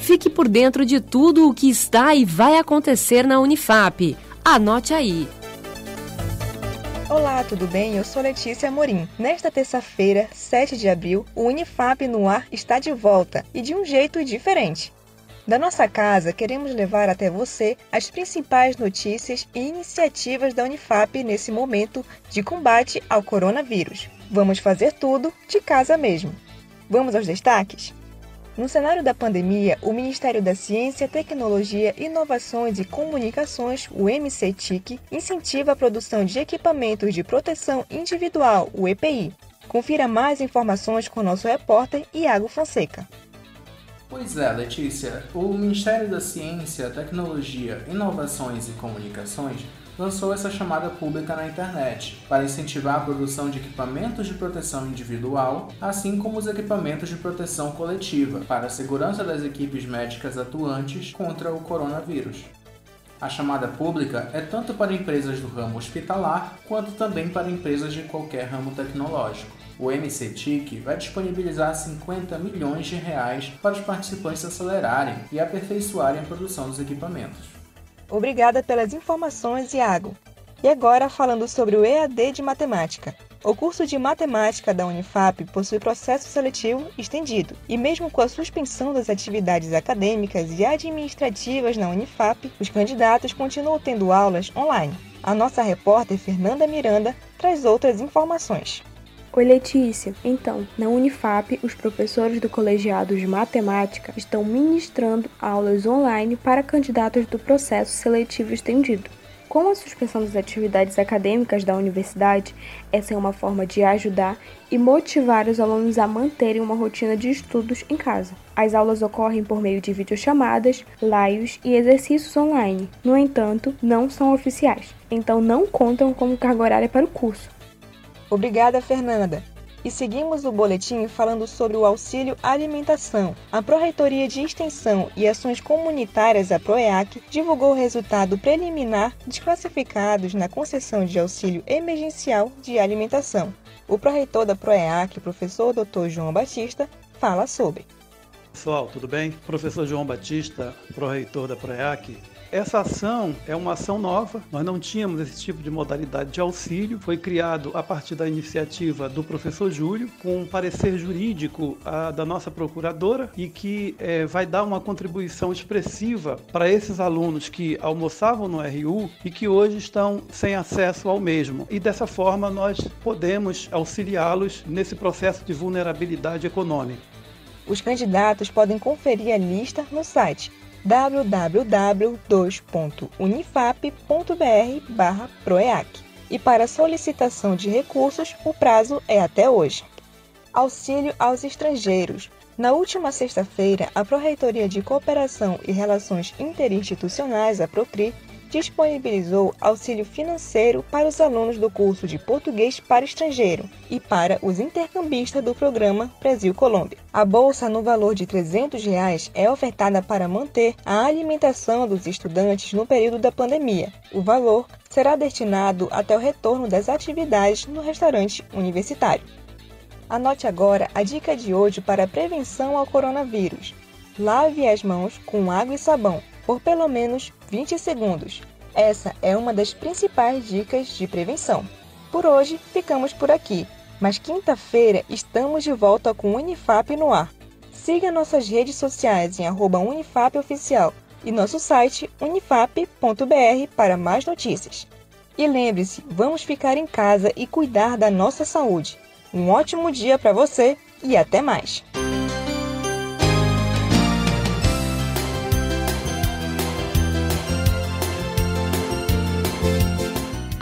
Fique por dentro de tudo o que está e vai acontecer na Unifap. Anote aí. Olá, tudo bem? Eu sou Letícia Amorim. Nesta terça-feira, 7 de abril, o Unifap no ar está de volta e de um jeito diferente. Da nossa casa, queremos levar até você as principais notícias e iniciativas da Unifap nesse momento de combate ao coronavírus. Vamos fazer tudo de casa mesmo. Vamos aos destaques? No cenário da pandemia, o Ministério da Ciência, Tecnologia, Inovações e Comunicações, o MCTIC, incentiva a produção de equipamentos de proteção individual, o EPI. Confira mais informações com nosso repórter Iago Fonseca. Pois é, Letícia. O Ministério da Ciência, Tecnologia, Inovações e Comunicações lançou essa chamada pública na internet para incentivar a produção de equipamentos de proteção individual, assim como os equipamentos de proteção coletiva, para a segurança das equipes médicas atuantes contra o coronavírus. A chamada pública é tanto para empresas do ramo hospitalar quanto também para empresas de qualquer ramo tecnológico o MCTIC vai disponibilizar 50 milhões de reais para os participantes acelerarem e aperfeiçoarem a produção dos equipamentos. Obrigada pelas informações, Iago. E agora falando sobre o EAD de Matemática. O curso de Matemática da Unifap possui processo seletivo estendido, e mesmo com a suspensão das atividades acadêmicas e administrativas na Unifap, os candidatos continuam tendo aulas online. A nossa repórter Fernanda Miranda traz outras informações. Oi, Letícia. Então, na Unifap, os professores do colegiado de matemática estão ministrando aulas online para candidatos do processo seletivo estendido. Com a suspensão das atividades acadêmicas da universidade, essa é uma forma de ajudar e motivar os alunos a manterem uma rotina de estudos em casa. As aulas ocorrem por meio de videochamadas, lives e exercícios online. No entanto, não são oficiais, então não contam como carga horária para o curso. Obrigada, Fernanda. E seguimos o boletim falando sobre o auxílio alimentação. A Pró-Reitoria de Extensão e Ações Comunitárias, a PROEAC, divulgou o resultado preliminar de classificados na concessão de auxílio emergencial de alimentação. O pró-reitor da PROEAC, professor Dr. João Batista, fala sobre. Pessoal, tudo bem? Professor João Batista, pró-reitor da PROEAC, essa ação é uma ação nova, nós não tínhamos esse tipo de modalidade de auxílio, foi criado a partir da iniciativa do professor Júlio, com um parecer jurídico a, da nossa procuradora e que é, vai dar uma contribuição expressiva para esses alunos que almoçavam no RU e que hoje estão sem acesso ao mesmo. E dessa forma nós podemos auxiliá-los nesse processo de vulnerabilidade econômica. Os candidatos podem conferir a lista no site www.unifap.br/proeac. E para solicitação de recursos, o prazo é até hoje. Auxílio aos estrangeiros. Na última sexta-feira, a Proreitoria de Cooperação e Relações Interinstitucionais, a PROCRI, disponibilizou auxílio financeiro para os alunos do curso de Português para Estrangeiro e para os intercambistas do programa Brasil-Colômbia. A bolsa no valor de 300 reais é ofertada para manter a alimentação dos estudantes no período da pandemia. O valor será destinado até o retorno das atividades no restaurante universitário. Anote agora a dica de hoje para a prevenção ao coronavírus. Lave as mãos com água e sabão por pelo menos 20 segundos. Essa é uma das principais dicas de prevenção. Por hoje, ficamos por aqui, mas quinta-feira estamos de volta com o Unifap no ar. Siga nossas redes sociais em @unifapoficial e nosso site unifap.br para mais notícias. E lembre-se, vamos ficar em casa e cuidar da nossa saúde. Um ótimo dia para você e até mais!